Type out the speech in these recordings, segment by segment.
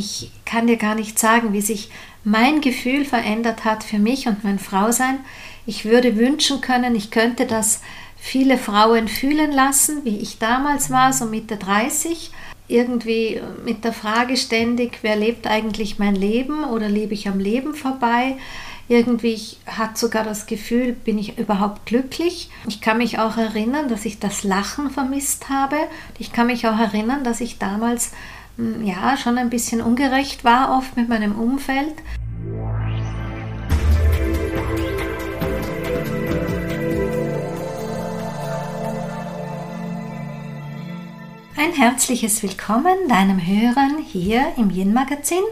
ich kann dir gar nicht sagen, wie sich mein Gefühl verändert hat für mich und mein Frausein. Ich würde wünschen können, ich könnte das viele Frauen fühlen lassen, wie ich damals war, so Mitte 30. Irgendwie mit der Frage ständig, wer lebt eigentlich mein Leben oder lebe ich am Leben vorbei? Irgendwie ich hatte sogar das Gefühl, bin ich überhaupt glücklich? Ich kann mich auch erinnern, dass ich das Lachen vermisst habe. Ich kann mich auch erinnern, dass ich damals ja schon ein bisschen ungerecht war oft mit meinem Umfeld. Ein herzliches Willkommen deinem Hörern hier im Yin Magazin.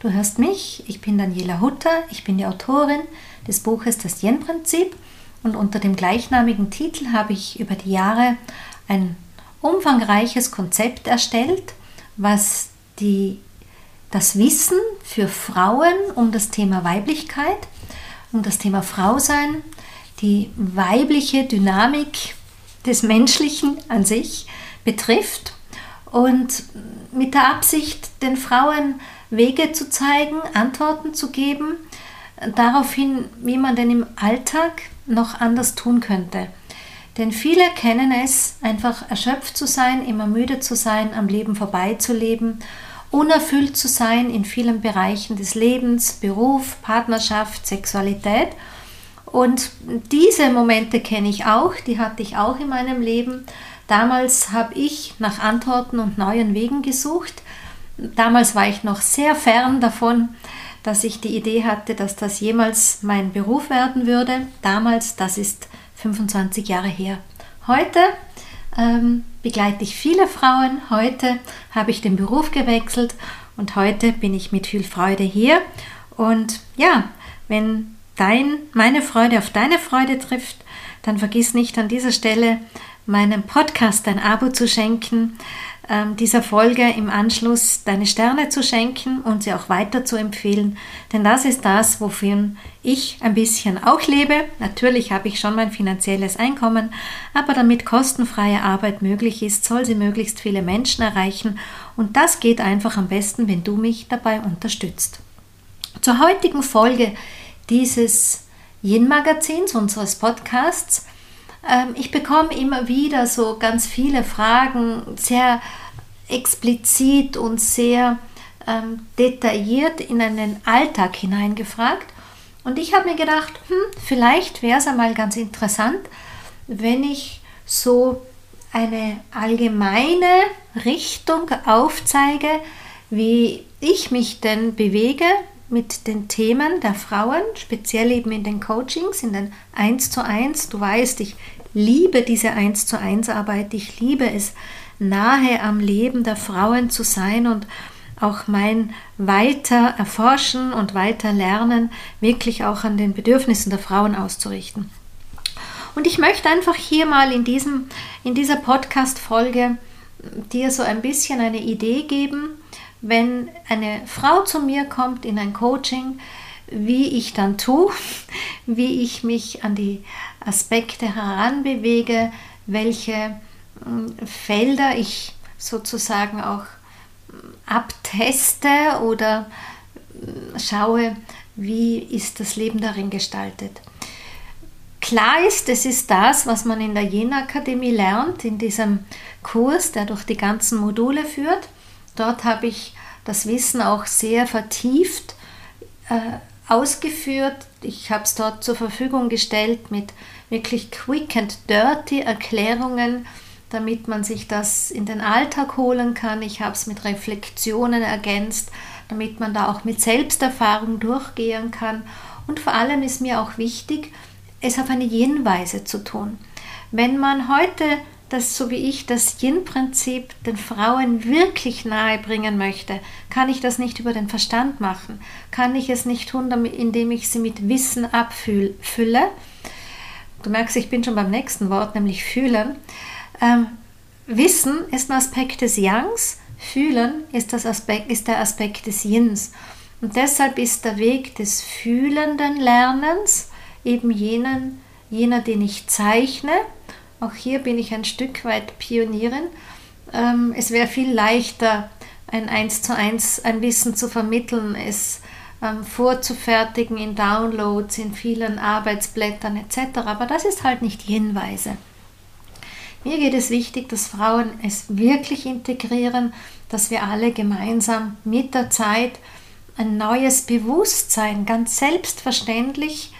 Du hörst mich, ich bin Daniela Hutter, ich bin die Autorin des Buches Das Yin Prinzip und unter dem gleichnamigen Titel habe ich über die Jahre ein umfangreiches Konzept erstellt, was die, das Wissen für Frauen um das Thema Weiblichkeit, um das Thema Frausein, die weibliche Dynamik des Menschlichen an sich betrifft und mit der Absicht, den Frauen Wege zu zeigen, Antworten zu geben, daraufhin, wie man denn im Alltag noch anders tun könnte. Denn viele kennen es, einfach erschöpft zu sein, immer müde zu sein, am Leben vorbeizuleben, unerfüllt zu sein in vielen Bereichen des Lebens, Beruf, Partnerschaft, Sexualität. Und diese Momente kenne ich auch, die hatte ich auch in meinem Leben. Damals habe ich nach Antworten und neuen Wegen gesucht. Damals war ich noch sehr fern davon, dass ich die Idee hatte, dass das jemals mein Beruf werden würde. Damals, das ist 25 Jahre her. Heute ähm, begleite ich viele Frauen. Heute habe ich den Beruf gewechselt und heute bin ich mit viel Freude hier. Und ja, wenn dein, meine Freude auf deine Freude trifft, dann vergiss nicht an dieser Stelle meinem Podcast ein Abo zu schenken, ähm, dieser Folge im Anschluss deine Sterne zu schenken und sie auch weiter zu empfehlen, denn das ist das, wofür ich ein bisschen auch lebe. Natürlich habe ich schon mein finanzielles Einkommen, aber damit kostenfreie Arbeit möglich ist, soll sie möglichst viele Menschen erreichen und das geht einfach am besten, wenn du mich dabei unterstützt. Zur heutigen Folge dieses Yin-Magazins, unseres Podcasts, ähm, ich bekomme immer wieder so ganz viele Fragen, sehr explizit und sehr ähm, detailliert in einen Alltag hineingefragt. Und ich habe mir gedacht, hm, vielleicht wäre es einmal ganz interessant, wenn ich so eine allgemeine Richtung aufzeige, wie ich mich denn bewege mit den Themen der Frauen, speziell eben in den Coachings, in den 1 zu 1. Du weißt, ich liebe diese 1 zu 1 Arbeit, ich liebe es, nahe am Leben der Frauen zu sein und auch mein weiter erforschen und weiter lernen wirklich auch an den Bedürfnissen der Frauen auszurichten. Und ich möchte einfach hier mal in, diesem, in dieser Podcast-Folge dir so ein bisschen eine Idee geben, wenn eine Frau zu mir kommt in ein Coaching, wie ich dann tue, wie ich mich an die Aspekte heranbewege, welche hm, Felder ich sozusagen auch hm, abteste oder hm, schaue, wie ist das Leben darin gestaltet. Klar ist, es ist das, was man in der Jena Akademie lernt, in diesem Kurs, der durch die ganzen Module führt. Dort habe ich das Wissen auch sehr vertieft äh, ausgeführt. Ich habe es dort zur Verfügung gestellt mit wirklich quick and dirty Erklärungen, damit man sich das in den Alltag holen kann. Ich habe es mit Reflexionen ergänzt, damit man da auch mit Selbsterfahrung durchgehen kann. Und vor allem ist mir auch wichtig, es auf eine Yin-Weise zu tun. Wenn man heute das, so wie ich, das Yin-Prinzip den Frauen wirklich nahe bringen möchte, kann ich das nicht über den Verstand machen. Kann ich es nicht tun, indem ich sie mit Wissen abfülle. Du merkst, ich bin schon beim nächsten Wort, nämlich fühlen. Ähm, Wissen ist ein Aspekt des Yangs, fühlen ist, das Aspekt, ist der Aspekt des Yins. Und deshalb ist der Weg des fühlenden Lernens eben jenen, jener, den ich zeichne, auch hier bin ich ein Stück weit Pionierin. Ähm, es wäre viel leichter, ein eins zu eins ein Wissen zu vermitteln, es ähm, vorzufertigen in Downloads, in vielen Arbeitsblättern etc. Aber das ist halt nicht Yin-Weise. Mir geht es wichtig, dass Frauen es wirklich integrieren, dass wir alle gemeinsam mit der Zeit ein neues Bewusstsein ganz selbstverständlich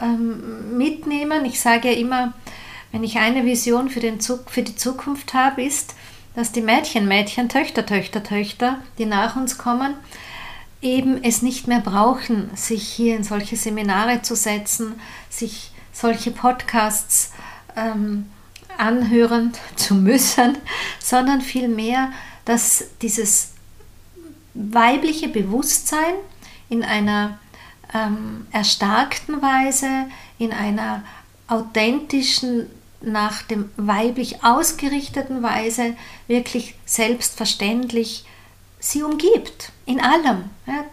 ähm, mitnehmen. Ich sage ja immer, wenn ich eine Vision für, den für die Zukunft habe, ist, dass die Mädchen, Mädchen, Töchter, Töchter, Töchter, die nach uns kommen, eben es nicht mehr brauchen, sich hier in solche Seminare zu setzen, sich solche Podcasts ähm, anhören zu müssen, sondern vielmehr, dass dieses weibliche Bewusstsein in einer ähm, erstarkten Weise, in einer authentischen, nach dem weiblich ausgerichteten Weise wirklich selbstverständlich sie umgibt, in allem. Ja.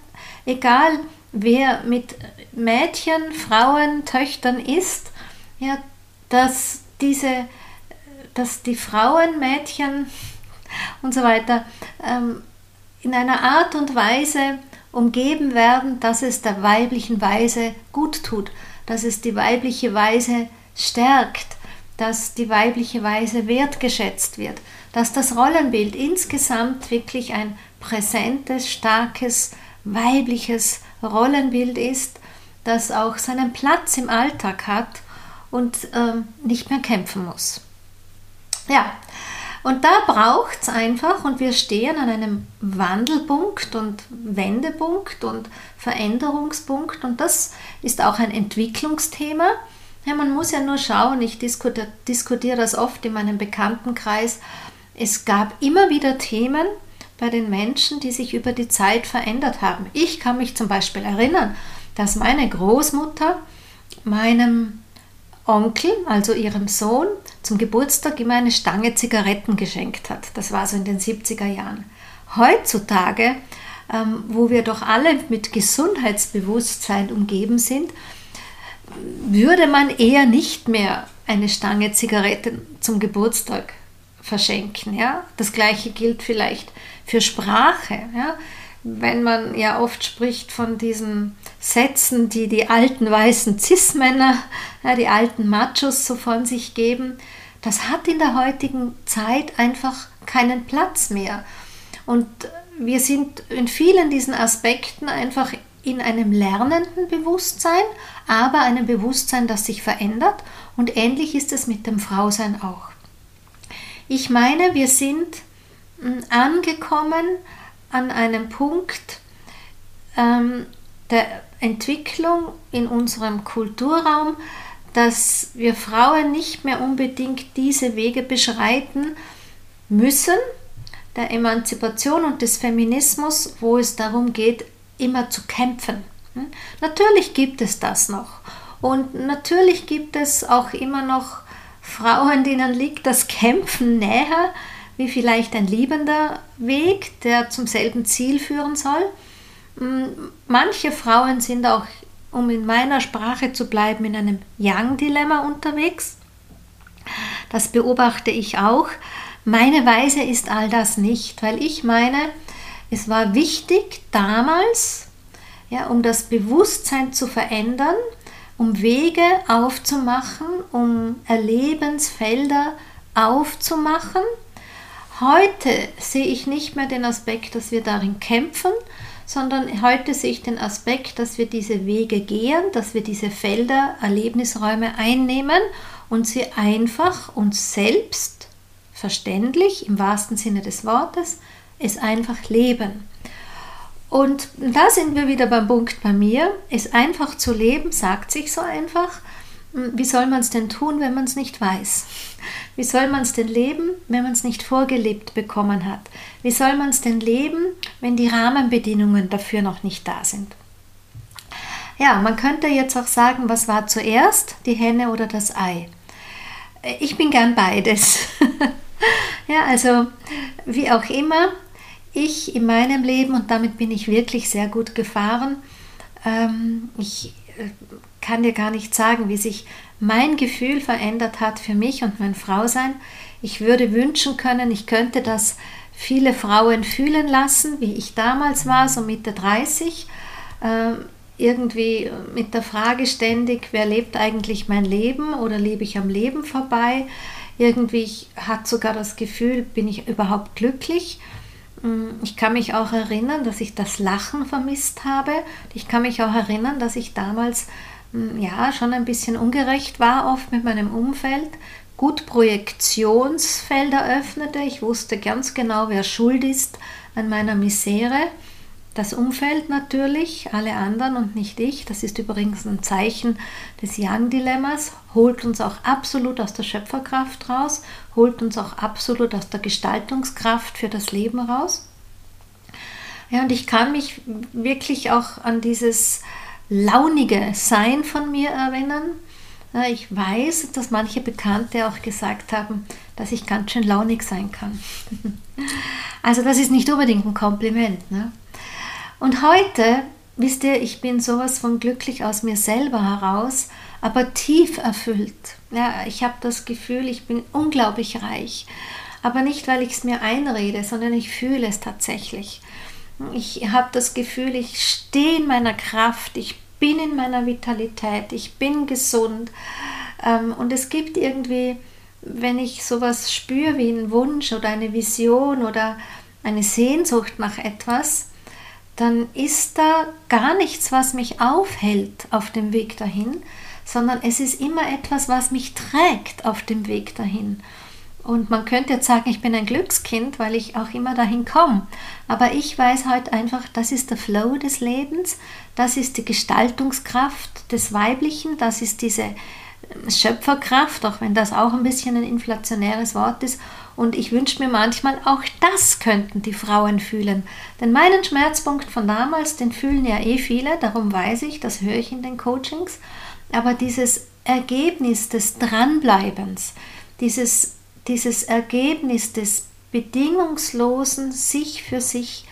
Egal wer mit Mädchen, Frauen, Töchtern ist, ja, dass diese, dass die Frauen, Mädchen und so weiter ähm, in einer Art und Weise umgeben werden, dass es der weiblichen Weise gut tut, dass es die weibliche Weise stärkt, dass die weibliche Weise wertgeschätzt wird, dass das Rollenbild insgesamt wirklich ein präsentes, starkes, weibliches Rollenbild ist, das auch seinen Platz im Alltag hat und ähm, nicht mehr kämpfen muss. Ja, und da braucht es einfach, und wir stehen an einem Wandelpunkt und Wendepunkt und Veränderungspunkt, und das ist auch ein Entwicklungsthema. Ja, man muss ja nur schauen, ich diskutiere, diskutiere das oft in meinem Bekanntenkreis. Es gab immer wieder Themen bei den Menschen, die sich über die Zeit verändert haben. Ich kann mich zum Beispiel erinnern, dass meine Großmutter meinem Onkel, also ihrem Sohn, zum Geburtstag immer eine Stange Zigaretten geschenkt hat. Das war so in den 70er Jahren. Heutzutage, ähm, wo wir doch alle mit Gesundheitsbewusstsein umgeben sind, würde man eher nicht mehr eine Stange Zigaretten zum Geburtstag verschenken. Ja? Das gleiche gilt vielleicht für Sprache. Ja? wenn man ja oft spricht von diesen Sätzen, die die alten weißen Cis-Männer, ja, die alten Machos so von sich geben, das hat in der heutigen Zeit einfach keinen Platz mehr. Und wir sind in vielen diesen Aspekten einfach in einem lernenden Bewusstsein, aber einem Bewusstsein, das sich verändert. Und ähnlich ist es mit dem Frausein auch. Ich meine, wir sind hm, angekommen an einem Punkt ähm, der Entwicklung in unserem Kulturraum, dass wir Frauen nicht mehr unbedingt diese Wege beschreiten müssen, der Emanzipation und des Feminismus, wo es darum geht, immer zu kämpfen. Hm? Natürlich gibt es das noch. Und natürlich gibt es auch immer noch Frauen, denen liegt das Kämpfen näher, wie vielleicht ein liebender Weg, der zum selben Ziel führen soll. Mm, manche Frauen sind auch, um in meiner Sprache zu bleiben, in einem Young-Dilemma unterwegs. Das beobachte ich auch. Meine Weise ist all das nicht, weil ich meine, es war wichtig damals, ja, um das Bewusstsein zu verändern, um Wege aufzumachen, um Erlebensfelder aufzumachen, Heute sehe ich nicht mehr den Aspekt, dass wir darin kämpfen, sondern heute sehe ich den Aspekt, dass wir diese Wege gehen, dass wir diese Felder, Erlebnisräume einnehmen und sie einfach uns selbst verständlich, im wahrsten Sinne des Wortes, es einfach leben. Und da sind wir wieder beim Punkt bei mir, es einfach zu leben, sagt sich so einfach, hm, wie soll man es denn tun, wenn man es nicht weiß? Wie soll man es denn leben, wenn man es nicht vorgelebt bekommen hat? Wie soll man es denn leben, wenn die Rahmenbedingungen dafür noch nicht da sind? Ja, man könnte jetzt auch sagen, was war zuerst, die Henne oder das Ei? Ich bin gern beides. ja, also wie auch immer, ich in meinem Leben, und damit bin ich wirklich sehr gut gefahren, ähm, ich äh, kann dir gar nicht sagen, wie sich mein Gefühl verändert hat für mich und mein Frausein. Ich würde wünschen können, ich könnte das viele Frauen fühlen lassen, wie ich damals war, so Mitte 30. Äh, irgendwie mit der Frage ständig, wer lebt eigentlich mein Leben oder lebe ich am Leben vorbei? Irgendwie hat sogar das Gefühl, bin ich überhaupt glücklich? Mm, ich kann mich auch erinnern, dass ich das Lachen vermisst habe. Ich kann mich auch erinnern, dass ich damals mm, ja schon ein bisschen ungerecht war, oft mit meinem Umfeld. Gut Projektionsfelder öffnete. Ich wusste ganz genau, wer schuld ist an meiner Misere das Umfeld natürlich, alle anderen und nicht ich. Das ist übrigens ein Zeichen des Young-Dilemmas, holt uns auch absolut aus der Schöpferkraft raus, holt uns auch absolut aus der Gestaltungskraft für das Leben raus. Ja, und ich kann mich wirklich auch an dieses launige Sein von mir erinnern. Ich weiß, dass manche Bekannte auch gesagt haben, dass ich ganz schön launig sein kann. Also das ist nicht unbedingt ein Kompliment. Ne? Und heute, wisst ihr, ich bin sowas von glücklich aus mir selber heraus, aber tief erfüllt. Ja, ich habe das Gefühl, ich bin unglaublich reich. Aber nicht, weil ich es mir einrede, sondern ich fühle es tatsächlich. Ich habe das Gefühl, ich stehe in meiner Kraft, ich bin in meiner Vitalität, ich bin gesund. Ähm, und es gibt irgendwie, wenn ich sowas spüre wie einen Wunsch oder eine Vision oder eine Sehnsucht nach etwas, dann ist da gar nichts, was mich aufhält auf dem Weg dahin, sondern es ist immer etwas, was mich trägt auf dem Weg dahin. Und man könnte jetzt sagen, ich bin ein Glückskind, weil ich auch immer dahin komme. Aber ich weiß halt einfach, das ist der Flow des Lebens, das ist die Gestaltungskraft des Weiblichen, das ist diese Schöpferkraft, auch wenn das auch ein bisschen ein inflationäres Wort ist. Und ich wünsche mir manchmal, auch das könnten die Frauen fühlen. Denn meinen Schmerzpunkt von damals, den fühlen ja eh viele, darum weiß ich, das höre ich in den Coachings. Aber dieses Ergebnis des Dranbleibens, dieses, dieses Ergebnis des bedingungslosen, sich für sich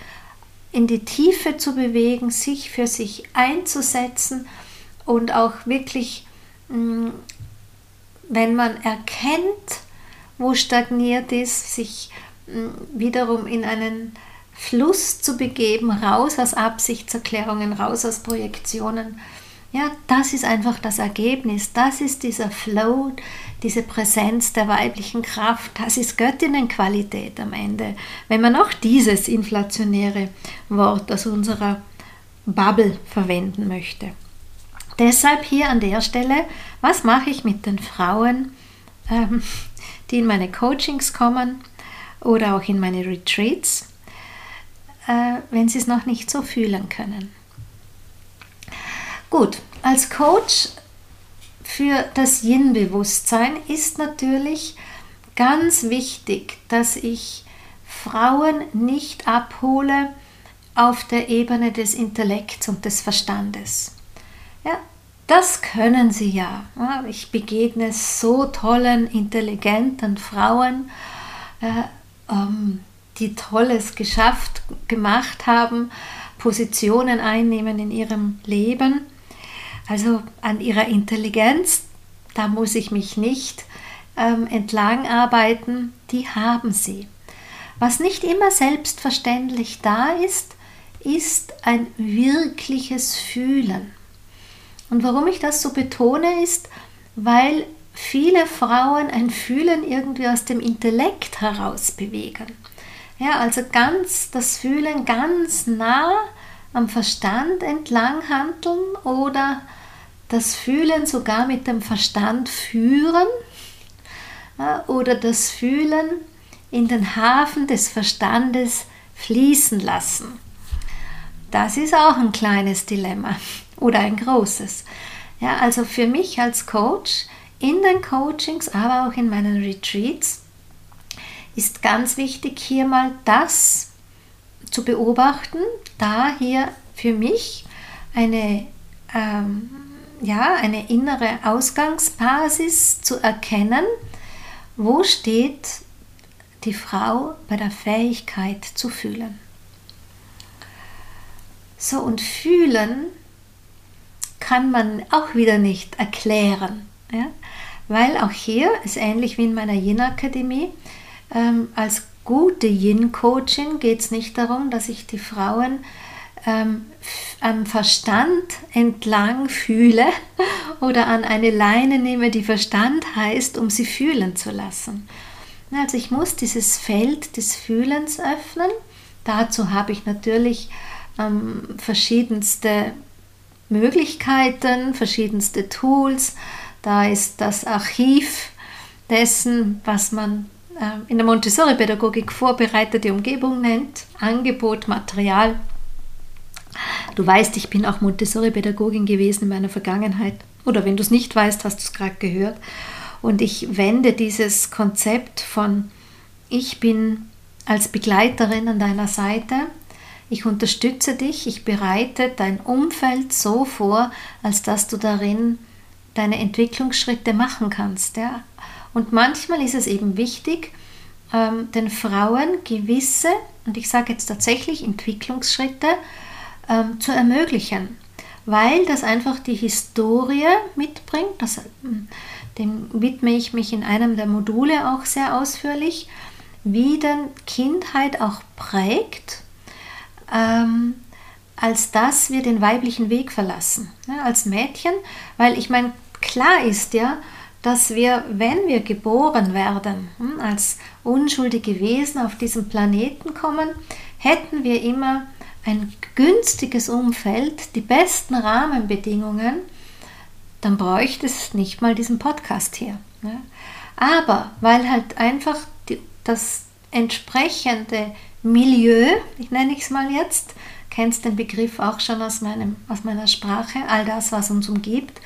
in die Tiefe zu bewegen, sich für sich einzusetzen und auch wirklich Mm, wenn man erkennt, wo stagniert ist, sich mm, wiederum in einen Fluss zu begeben, raus aus Absichtserklärungen, raus aus Projektionen. Ja, das ist einfach das Ergebnis. Das ist dieser Flow, diese Präsenz der weiblichen Kraft. Das ist Göttinnenqualität am Ende. Wenn man auch dieses inflationäre Wort aus unserer Bubble verwenden möchte. Deshalb hier an der Stelle, was mache ich mit den Frauen, ähm, die in meine Coachings kommen oder auch in meine Retreats, äh, wenn sie es noch nicht so fühlen können? Gut, als Coach für das Yin-Bewusstsein ist natürlich ganz wichtig, dass ich Frauen nicht abhole auf der Ebene des Intellekts und des Verstandes. Ja, das können sie ja. Ich begegne so tollen, intelligenten Frauen, äh, ähm, die Tolles geschafft, gemacht haben, Positionen einnehmen in ihrem Leben. Also an ihrer Intelligenz, da muss ich mich nicht ähm, entlang arbeiten, die haben sie. Was nicht immer selbstverständlich da ist, ist ein wirkliches Fühlen. Und warum ich das so betone, ist, weil viele Frauen ein Fühlen irgendwie aus dem Intellekt heraus bewegen. Ja, also ganz das Fühlen ganz nah am Verstand entlang handeln oder das Fühlen sogar mit dem Verstand führen ja, oder das Fühlen in den Hafen des Verstandes fließen lassen. Das ist auch ein kleines Dilemma oder ein großes. Ja, also für mich als Coach in den Coachings, aber auch in meinen Retreats ist ganz wichtig, hier mal das zu beobachten, da hier für mich eine, ähm, ja, eine innere Ausgangsbasis zu erkennen, wo steht die Frau bei der Fähigkeit zu fühlen. So und fühlen kann man auch wieder nicht erklären. Ja? Weil auch hier ist ähnlich wie in meiner Yin-Akademie, ähm, als gute Yin-Coaching geht es nicht darum, dass ich die Frauen ähm, am Verstand entlang fühle oder an eine Leine nehme, die Verstand heißt, um sie fühlen zu lassen. Also ich muss dieses Feld des Fühlens öffnen. Dazu habe ich natürlich ähm, verschiedenste Möglichkeiten, verschiedenste Tools. Da ist das Archiv dessen, was man äh, in der Montessori-Pädagogik vorbereitete Umgebung nennt, Angebot, Material. Du weißt, ich bin auch Montessori-Pädagogin gewesen in meiner Vergangenheit. Oder wenn du es nicht weißt, hast du es gerade gehört. Und ich wende dieses Konzept von ich bin als Begleiterin an deiner Seite, ich unterstütze dich, ich bereite dein Umfeld so vor, als dass du darin deine Entwicklungsschritte machen kannst. Ja? Und manchmal ist es eben wichtig, ähm, den Frauen gewisse, und ich sage jetzt tatsächlich Entwicklungsschritte, ähm, zu ermöglichen, weil das einfach die Historie mitbringt. Das, ähm, dem widme ich mich in einem der Module auch sehr ausführlich, wie denn Kindheit auch prägt, ähm, als dass wir den weiblichen Weg verlassen, ne, als Mädchen, weil ich meine, klar ist ja, dass wir, wenn wir geboren werden, hm, als unschuldige Wesen auf diesem Planeten kommen, hätten wir immer ein günstiges Umfeld, die besten Rahmenbedingungen, dann bräuchte es nicht mal diesen Podcast hier. Ne? Aber weil halt einfach die, das entsprechende Milieu, ich nenne es mal jetzt, kennst den Begriff auch schon aus, meinem, aus meiner Sprache, all das, was uns umgibt,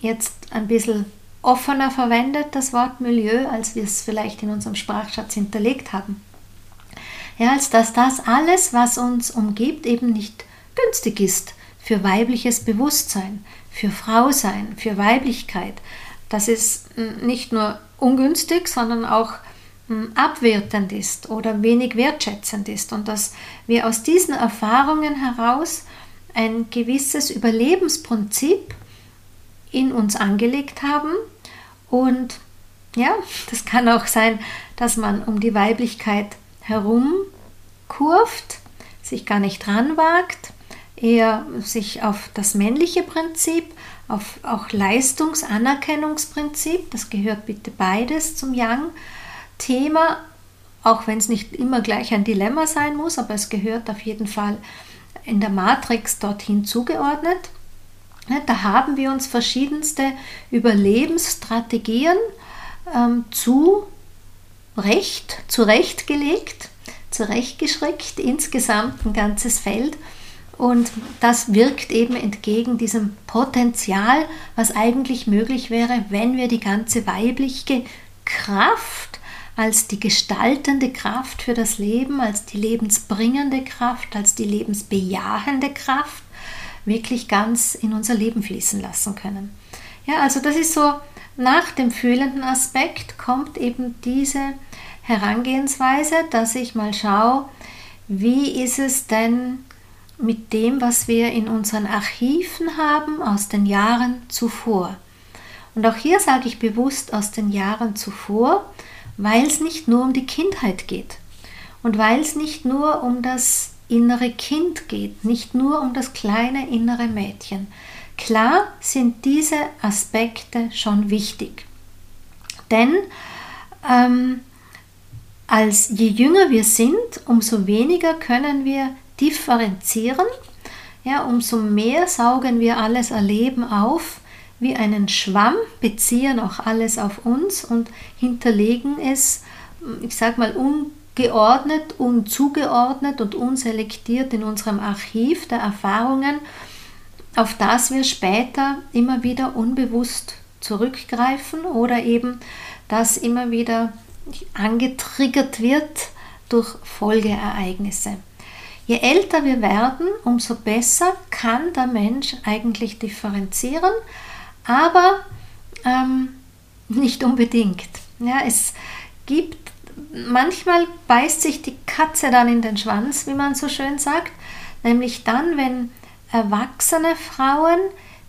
jetzt ein bisschen offener verwendet, das Wort Milieu, als wir es vielleicht in unserem Sprachschatz hinterlegt haben. Ja, als dass das alles, was uns umgibt, eben nicht günstig ist für weibliches Bewusstsein, für Frausein, für Weiblichkeit. Das ist hm, nicht nur ungünstig, sondern auch abwertend ist oder wenig wertschätzend ist und dass wir aus diesen Erfahrungen heraus ein gewisses Überlebensprinzip in uns angelegt haben. Und ja, das kann auch sein, dass man um die Weiblichkeit herum kurft, sich gar nicht dran wagt, eher sich auf das männliche Prinzip, auf auch Leistungsanerkennungsprinzip, das gehört bitte beides zum Yang-Thema, auch wenn es nicht immer gleich ein Dilemma sein muss, aber es gehört auf jeden Fall in der Matrix dorthin zugeordnet. Da haben wir uns verschiedenste Überlebensstrategien ähm, zu Recht, zurechtgelegt, zurechtgeschreckt, insgesamt ein ganzes Feld. Und das wirkt eben entgegen diesem Potenzial, was eigentlich möglich wäre, wenn wir die ganze weibliche Kraft als die gestaltende Kraft für das Leben, als die lebensbringende Kraft, als die lebensbejahende Kraft wirklich ganz in unser Leben fließen lassen können. Ja, also das ist so, nach dem fühlenden Aspekt kommt eben diese Herangehensweise, dass ich mal schaue, wie ist es denn mit dem, was wir in unseren Archiven haben aus den Jahren zuvor. Und auch hier sage ich bewusst aus den Jahren zuvor, weil es nicht nur um die Kindheit geht und weil es nicht nur um das innere Kind geht, nicht nur um das kleine innere Mädchen. Klar sind diese Aspekte schon wichtig, denn ähm, als je jünger wir sind, umso weniger können wir differenzieren, ja, umso mehr saugen wir alles Erleben auf wie einen Schwamm, beziehen auch alles auf uns und hinterlegen es, ich sag mal, un geordnet, unzugeordnet und unselektiert in unserem Archiv der Erfahrungen, auf das wir später immer wieder unbewusst zurückgreifen oder eben das immer wieder angetriggert wird durch Folgeereignisse. Je älter wir werden, umso besser kann der Mensch eigentlich differenzieren, aber ähm, nicht unbedingt. Ja, es gibt manchmal beißt sich die Katze dann in den Schwanz, wie man so schön sagt, nämlich dann, wenn erwachsene Frauen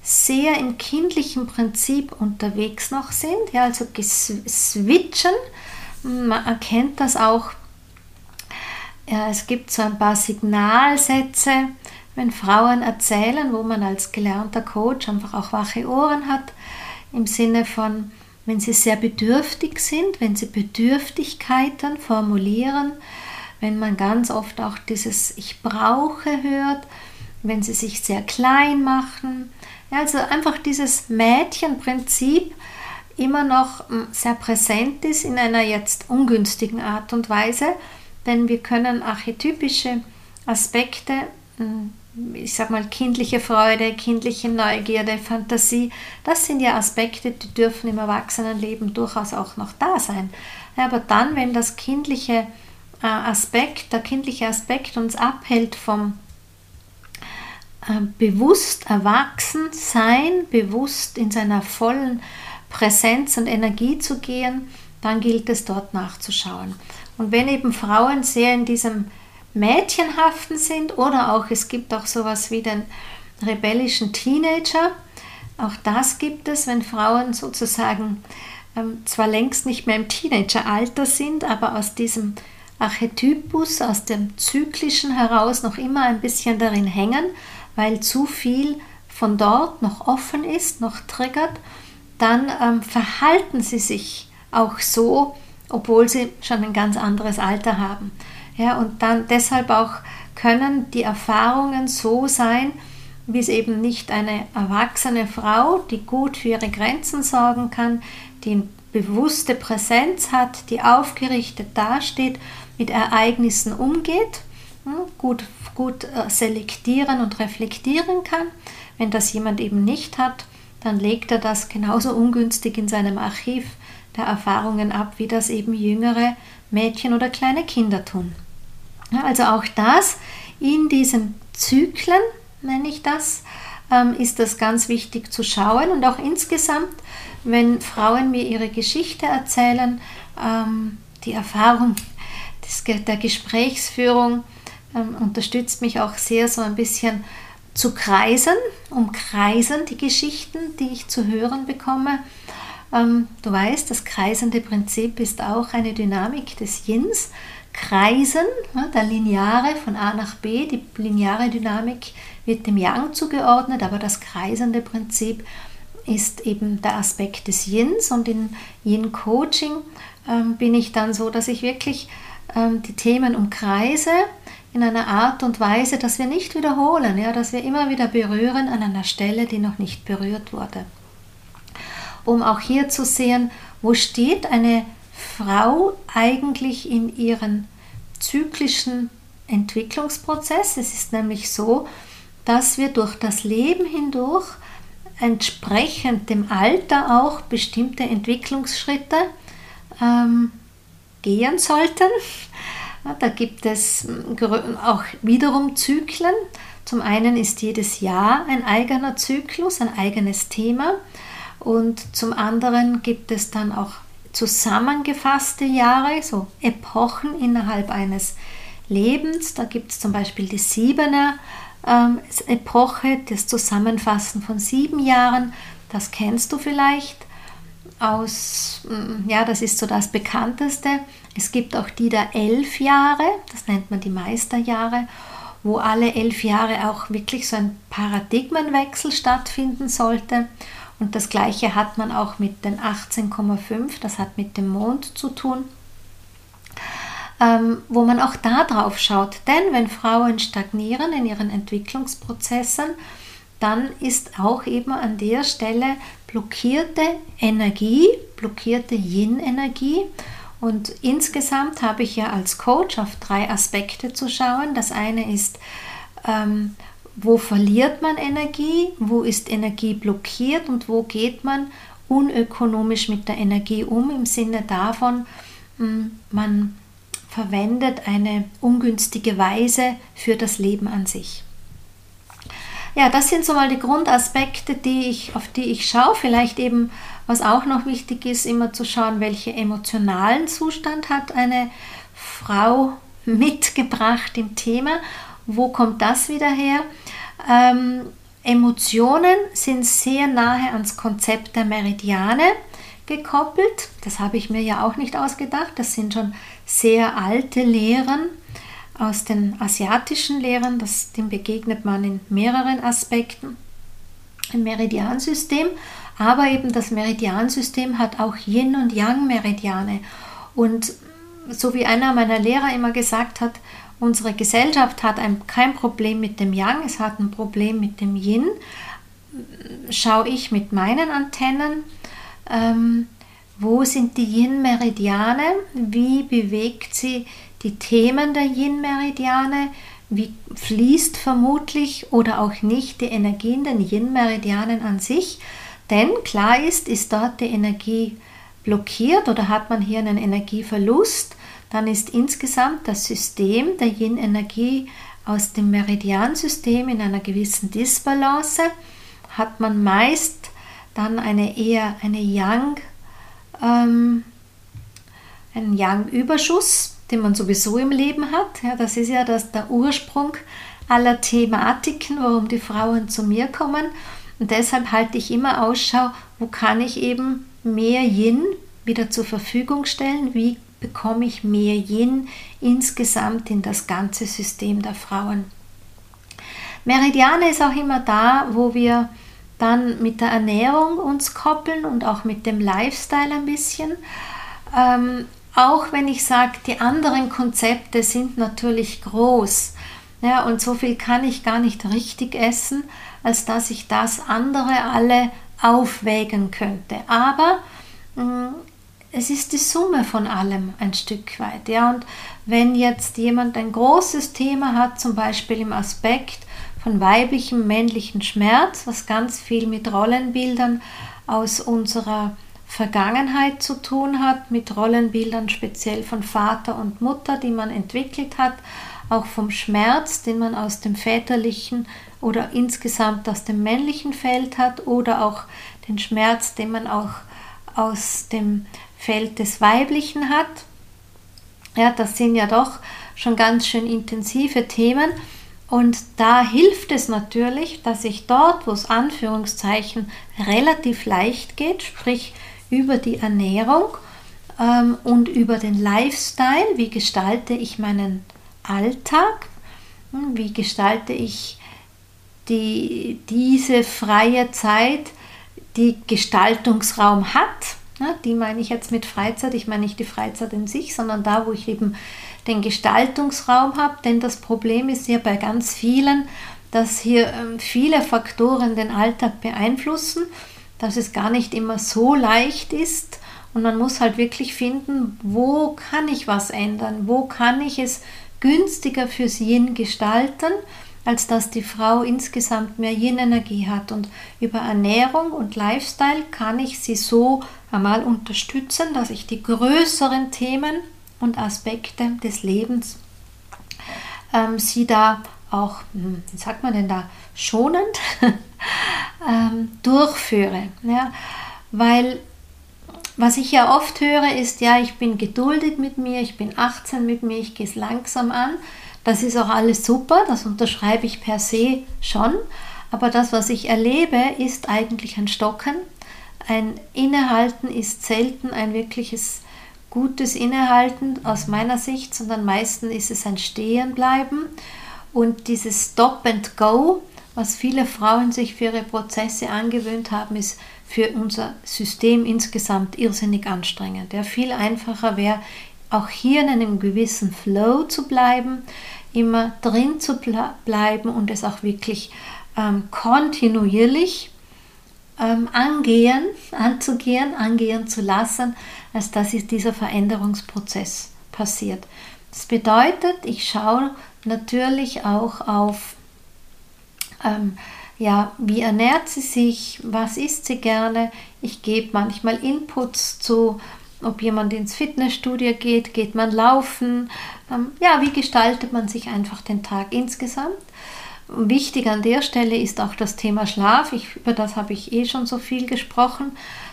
sehr im kindlichen Prinzip unterwegs noch sind, ja, also switchen. Man erkennt das auch Ja, es gibt so ein paar Signalsätze, wenn Frauen erzählen, wo man als gelernter Coach einfach auch wache Ohren hat, im Sinne von, wenn sie sehr bedürftig sind, wenn sie Bedürftigkeiten formulieren, wenn man ganz oft auch dieses Ich brauche hört, wenn sie sich sehr klein machen. Ja, also einfach dieses Mädchenprinzip immer noch hm, sehr präsent ist in einer jetzt ungünstigen Art und Weise, denn wir können archetypische Aspekte, hm, ich sag mal kindliche Freude, kindliche Neugierde, Fantasie, das sind ja Aspekte, die dürfen im Erwachsenenleben durchaus auch noch da sein. aber dann, wenn das kindliche äh, Aspekt, der kindliche Aspekt uns abhält vom äh, bewusst erwachsen sein, bewusst in seiner vollen Präsenz und Energie zu gehen, dann gilt es dort nachzuschauen. Und wenn eben Frauen sehr in diesem Mädchenhaften sind oder auch es gibt auch sowas wie den rebellischen Teenager, auch das gibt es, wenn Frauen sozusagen ähm, zwar längst nicht mehr im Teenageralter sind, aber aus diesem Archetypus, aus dem Zyklischen heraus noch immer ein bisschen darin hängen, weil zu viel von dort noch offen ist, noch triggert, dann ähm, verhalten sie sich auch so, obwohl sie schon ein ganz anderes Alter haben. Ja, und dann deshalb auch können die Erfahrungen so sein, wie es eben nicht eine erwachsene Frau, die gut für ihre Grenzen sorgen kann, die eine bewusste Präsenz hat, die aufgerichtet dasteht, mit Ereignissen umgeht, hm, gut, gut äh, selektieren und reflektieren kann. Wenn das jemand eben nicht hat, dann legt er das genauso ungünstig in seinem Archiv der Erfahrungen ab, wie das eben jüngere Mädchen oder kleine Kinder tun. Also auch das in diesen Zyklen, nenne ich das, ähm, ist das ganz wichtig zu schauen und auch insgesamt, wenn Frauen mir ihre Geschichte erzählen, ähm, die Erfahrung der Gesprächsführung ähm, unterstützt mich auch sehr so ein bisschen zu kreisen, umkreisen die Geschichten, die ich zu hören bekomme. Du weißt, das kreisende Prinzip ist auch eine Dynamik des Yins. Kreisen, ne, der Lineare von A nach B, die lineare Dynamik wird dem Yang zugeordnet, aber das kreisende Prinzip ist eben der Aspekt des Yins und in Yin Coaching ähm, bin ich dann so, dass ich wirklich ähm, die Themen umkreise in einer Art und Weise, dass wir nicht wiederholen, ja, dass wir immer wieder berühren an einer Stelle, die noch nicht berührt wurde. Um auch hier zu sehen, wo steht eine Frau eigentlich in ihrem zyklischen Entwicklungsprozess. Es ist nämlich so, dass wir durch das Leben hindurch entsprechend dem Alter auch bestimmte Entwicklungsschritte ähm, gehen sollten. Da gibt es auch wiederum Zyklen. Zum einen ist jedes Jahr ein eigener Zyklus, ein eigenes Thema. Und zum anderen gibt es dann auch zusammengefasste Jahre, so Epochen innerhalb eines Lebens. Da gibt es zum Beispiel die Siebener ähm, Epoche, das Zusammenfassen von sieben Jahren. Das kennst du vielleicht aus, mm, ja, das ist so das bekannteste. Es gibt auch die der elf Jahre, das nennt man die Meisterjahre, wo alle elf Jahre auch wirklich so ein Paradigmenwechsel stattfinden sollte. Und das gleiche hat man auch mit den 18,5, das hat mit dem Mond zu tun, ähm, wo man auch da drauf schaut. Denn wenn Frauen stagnieren in ihren Entwicklungsprozessen, dann ist auch eben an der Stelle blockierte Energie, blockierte Yin-Energie. Und insgesamt habe ich ja als Coach auf drei Aspekte zu schauen. Das eine ist, ähm, wo verliert man Energie, wo ist Energie blockiert und wo geht man unökonomisch mit der Energie um im Sinne davon, hm, man verwendet eine ungünstige Weise für das Leben an sich. Ja, das sind so mal die Grundaspekte, die ich, auf die ich schaue. Vielleicht eben, was auch noch wichtig ist, immer zu schauen, welchen emotionalen Zustand hat eine Frau mitgebracht im Thema. Wo kommt das wieder her? Ähm, Emotionen sind sehr nahe ans Konzept der Meridiane gekoppelt. Das habe ich mir ja auch nicht ausgedacht. Das sind schon sehr alte Lehren aus den asiatischen Lehren, das, dem begegnet man in mehreren Aspekten. Ein Meridiansystem, aber eben das Meridiansystem hat auch Yin- und Yang-Meridiane. Und so wie einer meiner Lehrer immer gesagt hat, unsere Gesellschaft hat ein, kein Problem mit dem Yang, es hat ein Problem mit dem Yin. Schaue ich mit meinen Antennen, ähm, wo sind die Yin-Meridiane, wie bewegt sie die Themen der Yin-Meridiane, wie fließt vermutlich oder auch nicht die Energie in den Yin-Meridianen an sich. Denn klar ist, ist dort die Energie blockiert oder hat man hier einen Energieverlust, dann ist insgesamt das System der Yin-Energie aus dem Meridiansystem in einer gewissen Disbalance, hat man meist dann eine eher eine Yang, ähm, einen Yang-Überschuss, den man sowieso im Leben hat. Ja, das ist ja das, der Ursprung aller Thematiken, warum die Frauen zu mir kommen. Und deshalb halte ich immer Ausschau, wo kann ich eben mehr Yin wieder zur Verfügung stellen, wie bekomme ich mehr Yin insgesamt in das ganze System der Frauen. Meridiane ist auch immer da, wo wir dann mit der Ernährung uns koppeln und auch mit dem Lifestyle ein bisschen. Ähm, auch wenn ich sage, die anderen Konzepte sind natürlich groß. Ja, und so viel kann ich gar nicht richtig essen, als dass ich das andere alle aufwägen könnte. Aber mm, es ist die Summe von allem ein Stück weit. Ja, und wenn jetzt jemand ein großes Thema hat, zum Beispiel im Aspekt von weiblichem, männlichen Schmerz, was ganz viel mit Rollenbildern aus unserer Vergangenheit zu tun hat, mit Rollenbildern speziell von Vater und Mutter, die man entwickelt hat, auch vom Schmerz, den man aus dem väterlichen oder insgesamt aus dem männlichen Feld hat oder auch den Schmerz, den man auch aus dem Feld des Weiblichen hat. Ja, das sind ja doch schon ganz schön intensive Themen. Und da hilft es natürlich, dass ich dort, wo es Anführungszeichen relativ leicht geht, sprich über die Ernährung ähm, und über den Lifestyle, wie gestalte ich meinen Alltag, hm, wie gestalte ich die, diese freie Zeit, die Gestaltungsraum hat, Ne, die meine ich jetzt mit Freizeit. Ich meine nicht die Freizeit in sich, sondern da, wo ich eben den Gestaltungsraum habe. Denn das Problem ist ja bei ganz vielen, dass hier ähm, viele Faktoren den Alltag beeinflussen, dass es gar nicht immer so leicht ist. Und man muss halt wirklich finden, wo kann ich was ändern? Wo kann ich es günstiger fürs Yin gestalten? als dass die Frau insgesamt mehr Yin-Energie hat. Und über Ernährung und Lifestyle kann ich sie so einmal unterstützen, dass ich die größeren Themen und Aspekte des Lebens ähm, sie da auch, hm, wie sagt man denn da, schonend ähm, durchführe. Ja? Weil was ich ja oft höre, ist, ja, ich bin geduldig mit mir, ich bin 18 mit mir, ich gehe es langsam an. Das ist auch alles super, das unterschreibe ich per se schon. Aber das, was ich erlebe, ist eigentlich ein Stocken. Ein Innehalten ist selten ein wirkliches gutes Innehalten aus meiner Sicht, sondern meistens ist es ein Stehenbleiben. Und dieses Stop and Go, was viele Frauen sich für ihre Prozesse angewöhnt haben, ist für unser System insgesamt irrsinnig anstrengend. Ja, viel einfacher wäre, auch hier in einem gewissen Flow zu bleiben, immer drin zu bleiben und es auch wirklich ähm, kontinuierlich ähm, angehen, anzugehen, angehen zu lassen, als dass dieser Veränderungsprozess passiert. Das bedeutet, ich schaue natürlich auch auf, ähm, ja, wie ernährt sie sich, was isst sie gerne. Ich gebe manchmal Inputs zu ob jemand ins Fitnessstudio geht, geht man laufen. Ähm, ja, wie gestaltet man sich einfach den Tag insgesamt? Wichtig an der Stelle ist auch das Thema Schlaf. Ich, über das habe ich eh schon so viel gesprochen.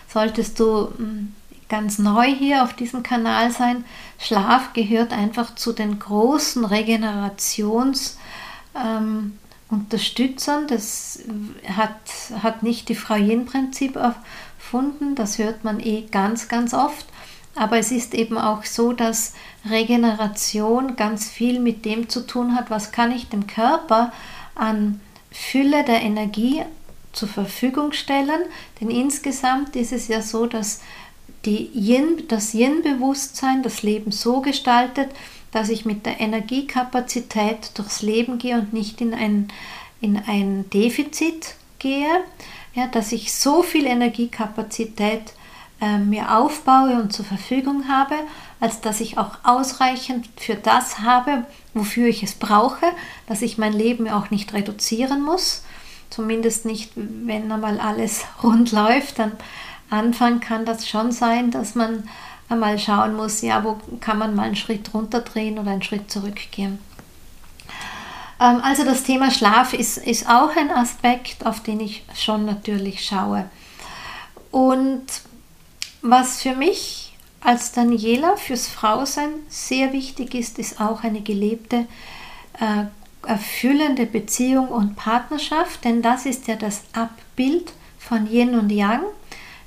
Solltest du hm, ganz neu hier auf diesem Kanal sein, Schlaf gehört einfach zu den großen Regenerations- ähm. Das hat, hat nicht die Frau Yin-Prinzip erfunden, das hört man eh ganz, ganz oft. aber es ist eben auch so, dass Regeneration ganz viel mit dem zu tun hat, was kann ich dem Körper an Fülle der Energie zur Verfügung stellen. Denn insgesamt ist es ja so, dass die Yin, das Yin-Bewusstsein das Leben so gestaltet, dass ich mit der Energiekapazität durchs Leben gehe und nicht in ein, in ein Defizit gehe, ja, dass ich so viel Energiekapazität äh, mir aufbaue und zur Verfügung habe, als dass ich auch ausreichend für das habe, wofür ich es brauche, dass ich mein Leben auch nicht reduzieren muss, zumindest nicht, wenn einmal alles rund läuft, dann Anfang kann das schon sein, dass man einmal schauen muss, ja, wo kann man mal einen Schritt runterdrehen oder einen Schritt zurückgehen. Ähm, also das Thema Schlaf ist, ist auch ein Aspekt, auf den ich schon natürlich schaue. Und was für mich als Daniela fürs Frausein sehr wichtig ist, ist auch eine gelebte, äh, erfüllende Beziehung und Partnerschaft, denn das ist ja das Abbild von Yin und Yang.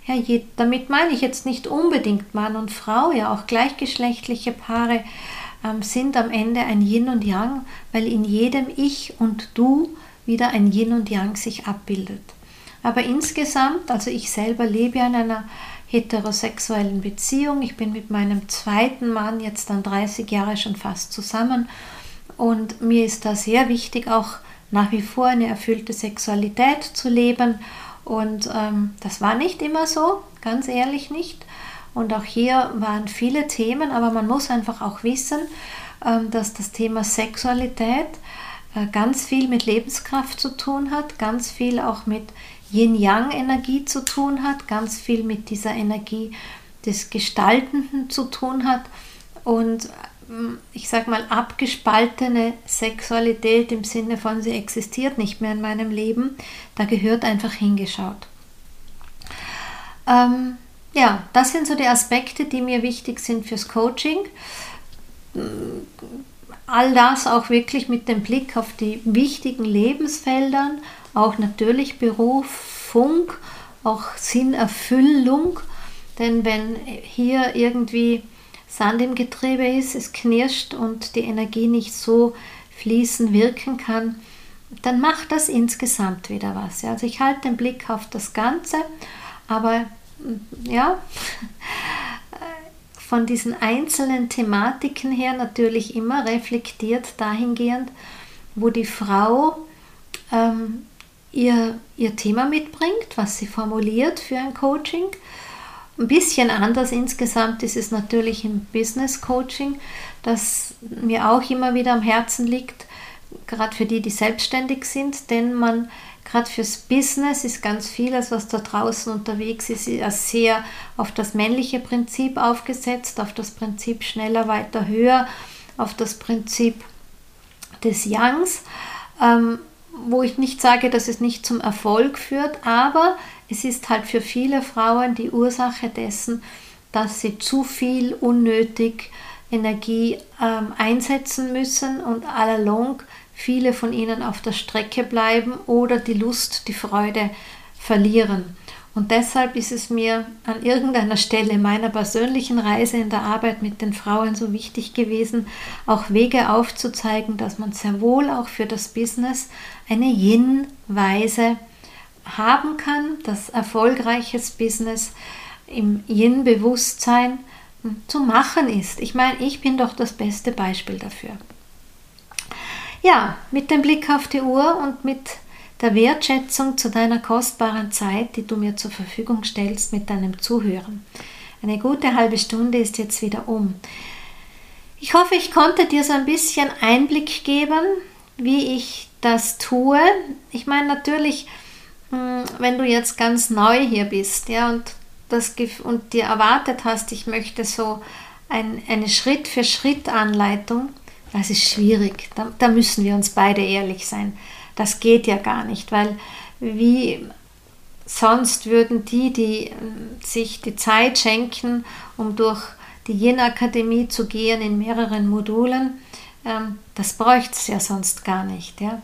Ja, je, damit meine ich jetzt nicht unbedingt Mann und Frau, ja auch gleichgeschlechtliche Paare ähm, sind am Ende ein Yin und Yang, weil in jedem Ich und Du wieder ein Yin und Yang sich abbildet. Aber insgesamt, also ich selber lebe in einer heterosexuellen Beziehung. Ich bin mit meinem zweiten Mann jetzt dann 30 Jahre schon fast zusammen und mir ist da sehr wichtig, auch nach wie vor eine erfüllte Sexualität zu leben und ähm, das war nicht immer so, ganz ehrlich nicht. Und auch hier waren viele Themen, aber man muss einfach auch wissen, ähm, dass das Thema Sexualität äh, ganz viel mit Lebenskraft zu tun hat, ganz viel auch mit Yin-Yang-Energie zu tun hat, ganz viel mit dieser Energie des Gestaltenden zu tun hat. Und ich sag mal, abgespaltene Sexualität im Sinne von, sie existiert nicht mehr in meinem Leben, da gehört einfach hingeschaut. Ähm, ja, das sind so die Aspekte, die mir wichtig sind fürs Coaching. All das auch wirklich mit dem Blick auf die wichtigen Lebensfeldern, auch natürlich Beruf, Funk, auch Sinnerfüllung. Denn wenn hier irgendwie Sand im Getriebe ist, es knirscht und die Energie nicht so fließen wirken kann, dann macht das insgesamt wieder was. Ja. Also ich halte den Blick auf das Ganze, aber mm, ja, von diesen einzelnen Thematiken her natürlich immer reflektiert dahingehend, wo die Frau ähm, ihr, ihr Thema mitbringt, was sie formuliert für ein Coaching. Ein bisschen anders insgesamt ist es natürlich im Business Coaching, das mir auch immer wieder am Herzen liegt, gerade für die, die selbstständig sind, denn man gerade fürs Business ist ganz vieles, was da draußen unterwegs ist, sehr auf das männliche Prinzip aufgesetzt, auf das Prinzip schneller, weiter, höher, auf das Prinzip des Yangs, ähm, wo ich nicht sage, dass es nicht zum Erfolg führt, aber es ist halt für viele Frauen die Ursache dessen, dass sie zu viel unnötig Energie ähm, einsetzen müssen und allalong viele von ihnen auf der Strecke bleiben oder die Lust, die Freude verlieren. Und deshalb ist es mir an irgendeiner Stelle meiner persönlichen Reise in der Arbeit mit den Frauen so wichtig gewesen, auch Wege aufzuzeigen, dass man sehr wohl auch für das Business eine Yin-Weise haben kann, dass erfolgreiches Business im Yin-Bewusstsein zu machen ist. Ich meine, ich bin doch das beste Beispiel dafür. Ja, mit dem Blick auf die Uhr und mit der Wertschätzung zu deiner kostbaren Zeit, die du mir zur Verfügung stellst mit deinem Zuhören. Eine gute halbe Stunde ist jetzt wieder um. Ich hoffe, ich konnte dir so ein bisschen Einblick geben, wie ich das tue. Ich meine, natürlich hm, wenn du jetzt ganz neu hier bist, ja, und, das, und dir erwartet hast, ich möchte so ein, eine Schritt-für-Schritt-Anleitung, das ist schwierig. Da, da müssen wir uns beide ehrlich sein. Das geht ja gar nicht, weil wie sonst würden die, die hm, sich die Zeit schenken, um durch die Yin-Akademie zu gehen in mehreren Modulen, ähm, das bräuchte es ja sonst gar nicht. Ja.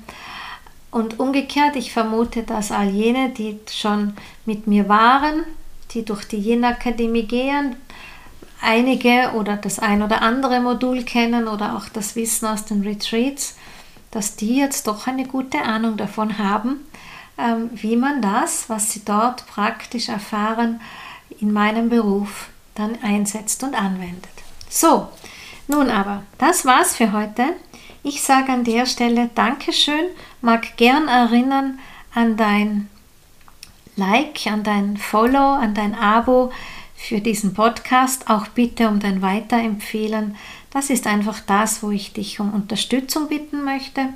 Und umgekehrt, ich vermute, dass all jene, die schon mit mir waren, die durch die Yin-Akademie gehen, einige oder das ein oder andere Modul kennen oder auch das Wissen aus den Retreats, dass die jetzt doch eine gute Ahnung davon haben, ähm, wie man das, was sie dort praktisch erfahren, in meinem Beruf dann einsetzt und anwendet. So, nun aber, das war's für heute. Ich sage an der Stelle Dankeschön, mag gern erinnern an dein Like, an dein Follow, an dein Abo für diesen Podcast, auch bitte um dein Weiterempfehlen. Das ist einfach das, wo ich dich um Unterstützung bitten möchte.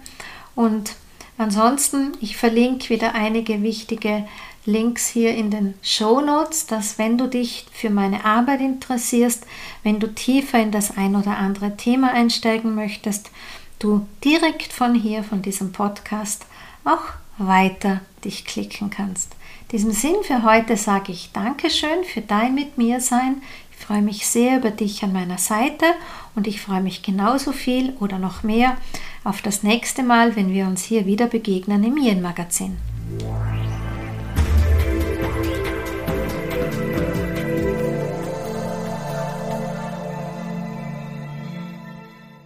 Und ansonsten, ich verlinke wieder einige wichtige Links hier in den Show Notes, dass wenn du dich für meine Arbeit interessierst, wenn du tiefer in das ein oder andere Thema einsteigen möchtest, du direkt von hier, von diesem Podcast, auch weiter dich klicken kannst. In diesem Sinn für heute sage ich Dankeschön für dein mit mir sein. Ich freue mich sehr über dich an meiner Seite und ich freue mich genauso viel oder noch mehr auf das nächste Mal, wenn wir uns hier wieder begegnen im Yen Magazin.